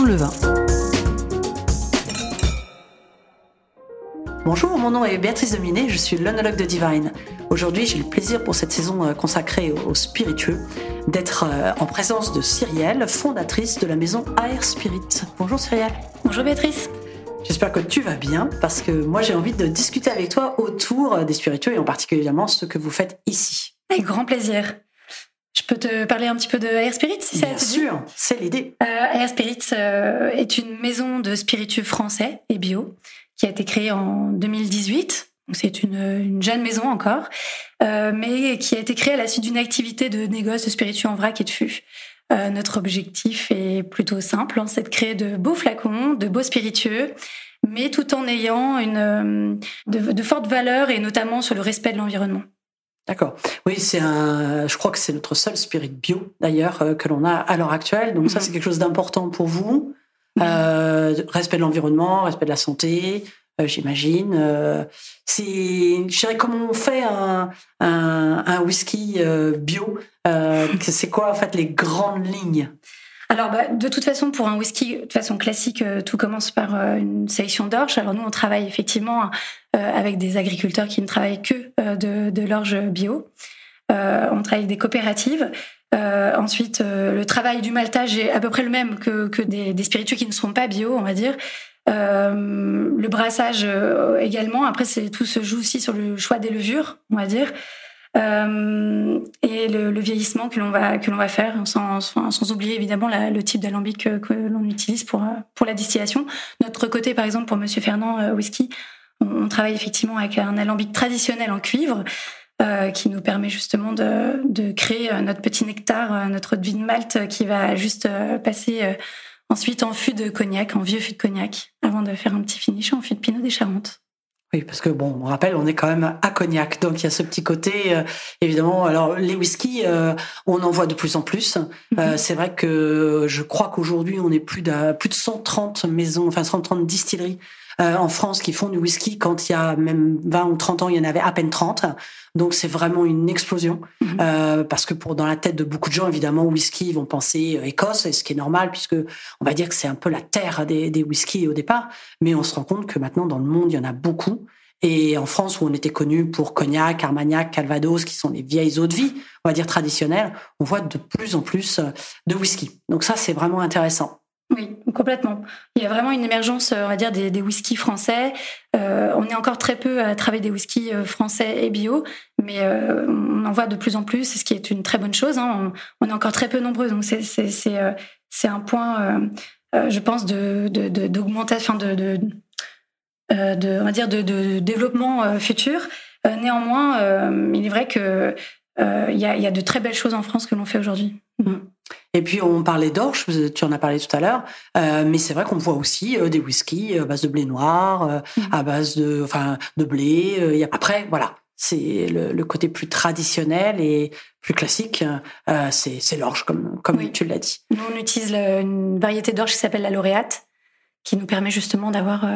Levin. Bonjour, mon nom est Béatrice Dominé, je suis l'onologue de Divine. Aujourd'hui, j'ai le plaisir pour cette saison euh, consacrée aux spiritueux d'être euh, en présence de Cyrielle, fondatrice de la maison Air Spirit. Bonjour Cyrielle. Bonjour Béatrice. J'espère que tu vas bien parce que moi j'ai envie de discuter avec toi autour des spiritueux et en particulièrement ce que vous faites ici. Avec grand plaisir. Je peux te parler un petit peu de Air Spirit si Bien sûr, c'est l'idée. Euh, Air Spirit euh, est une maison de spiritueux français et bio qui a été créée en 2018. C'est une, jeune maison encore, euh, mais qui a été créée à la suite d'une activité de négoce de spiritueux en vrac et de fût. Euh, notre objectif est plutôt simple, hein, c'est de créer de beaux flacons, de beaux spiritueux, mais tout en ayant une, de, de fortes valeurs et notamment sur le respect de l'environnement. D'accord. Oui, c'est un. Je crois que c'est notre seul spirit bio d'ailleurs euh, que l'on a à l'heure actuelle. Donc ça, mhm. c'est quelque chose d'important pour vous. Euh, respect de l'environnement, respect de la santé, euh, j'imagine. Euh, c'est, je dirais, comment on fait un, un, un whisky bio C'est quoi en fait les grandes lignes? Alors, bah, de toute façon, pour un whisky, de façon classique, tout commence par une sélection d'orge. Alors nous, on travaille effectivement euh, avec des agriculteurs qui ne travaillent que euh, de, l'orge bio. Euh, on travaille avec des coopératives. ensuite, le travail du maltage est à peu près le même que, des, spiritueux qui ne seront pas bio, on va dire. le brassage également. Après, tout se joue aussi sur le choix des levures, on va dire. Euh, et le, vieillissement que l'on va que l'on va faire, sans, sans, oublier évidemment le type d'alambic que, que l'on utilise pour pour la distillation. Notre côté, par exemple, pour Monsieur Fernand Whisky, on, travaille effectivement avec un alambic traditionnel en cuivre. Euh, qui nous permet justement de, de, créer euh, notre petit nectar, euh, notre eau de malte qui va juste passer ensuite en fût de cognac, en vieux fût de cognac, avant de faire un petit finish en fût de pinot des Charentes. Oui, parce que bon, on rappelle, on est quand même à Cognac, donc il y a ce petit côté, évidemment. Alors les whiskies, on en voit de plus en plus. Mhm. c'est vrai que je crois qu'aujourd'hui, on est plus de plus de 130 maisons, enfin 130 distilleries euh, en France qui font du whisky quand il y a même 20 ou 30 ans, il y en avait à peine 30. Donc c'est vraiment une explosion mhm. euh, parce que pour dans la tête de beaucoup de gens, évidemment, whisky, ils vont penser euh, Écosse, et ce qui est normal puisque on va dire que c'est un peu la terre des, des whiskies au départ. Mais on se rend compte que maintenant dans le monde, il y en a beaucoup. Et en France, où on était connu pour Cognac, Armagnac, Calvados, qui sont les vieilles eaux de vie, on va dire traditionnelles, on voit de plus en plus de whisky. Donc ça, c'est vraiment intéressant. Oui, complètement. Il y a vraiment une émergence, on va dire, des, des whiskies français. Euh, on est encore très peu à travailler des whiskies euh, français et bio, mais euh, on en voit de plus en plus, ce qui est une très bonne chose. Hein. On, est encore très peu nombreux, donc c'est euh, un point, euh, je pense, de d'augmentation, de, de, on va dire, de, développement futur. néanmoins, il est vrai que il y a, y, a, de très belles choses en France que l'on fait aujourd'hui. Mmh. Et puis on parlait d'orge, tu en as parlé tout à l'heure, euh, mais c'est vrai qu'on voit aussi euh, des whiskies à base de blé noir, euh, mm. à base de, enfin, de blé. Après, voilà, c'est le, côté plus traditionnel et plus classique, c'est l'orge, comme, comme tu l'as dit. Nous, on utilise une variété d'orge qui s'appelle la lauréate, qui nous permet justement d'avoir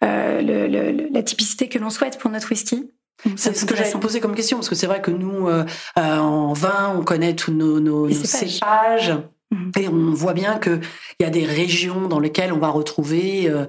la typicité que l'on souhaite pour notre whisky. C'est ce que j'allais poser comme question, parce que c'est vrai que nous, euh, euh, en vin, on connaît tous nos, nos, cépages. Mhm. Et on voit bien qu'il y a des régions dans lesquelles on va retrouver euh,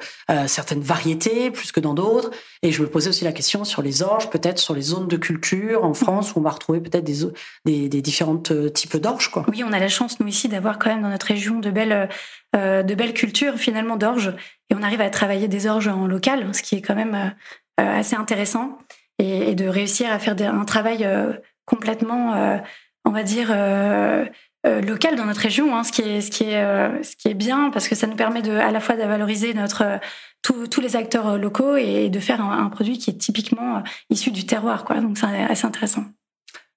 certaines variétés plus que dans d'autres. Et je me posais aussi la question sur les orges, peut-être sur les zones de culture en France où on va retrouver peut-être des, des, des différentes types d'orges. Quoi. Oui, on a la chance, nous ici, d'avoir quand même dans notre région de belles, de belles cultures finalement d'orges. Et on arrive à travailler des orges en local, ce qui est quand même assez intéressant et, de réussir à faire un travail euh, complètement, euh, on va dire, euh, local dans notre région, hein, ce qui est ce qui est ce qui est bien parce que ça nous permet de à la fois de valoriser notre tous les acteurs locaux et de faire un, un, produit qui est typiquement issu du terroir, quoi. Donc c'est assez intéressant.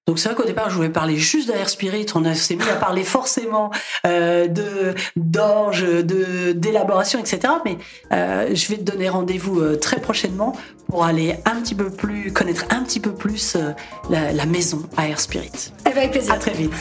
Donc c'est vrai qu'au départ, je voulais parler juste d'Air Spirit. On s'est mis à parler forcément euh, de d'orge, de d'élaboration, etc. Mais euh, je vais te donner rendez-vous euh, très prochainement pour aller un petit peu plus connaître un petit peu plus la, la maison Air Spirit. Avec plaisir. À très vite.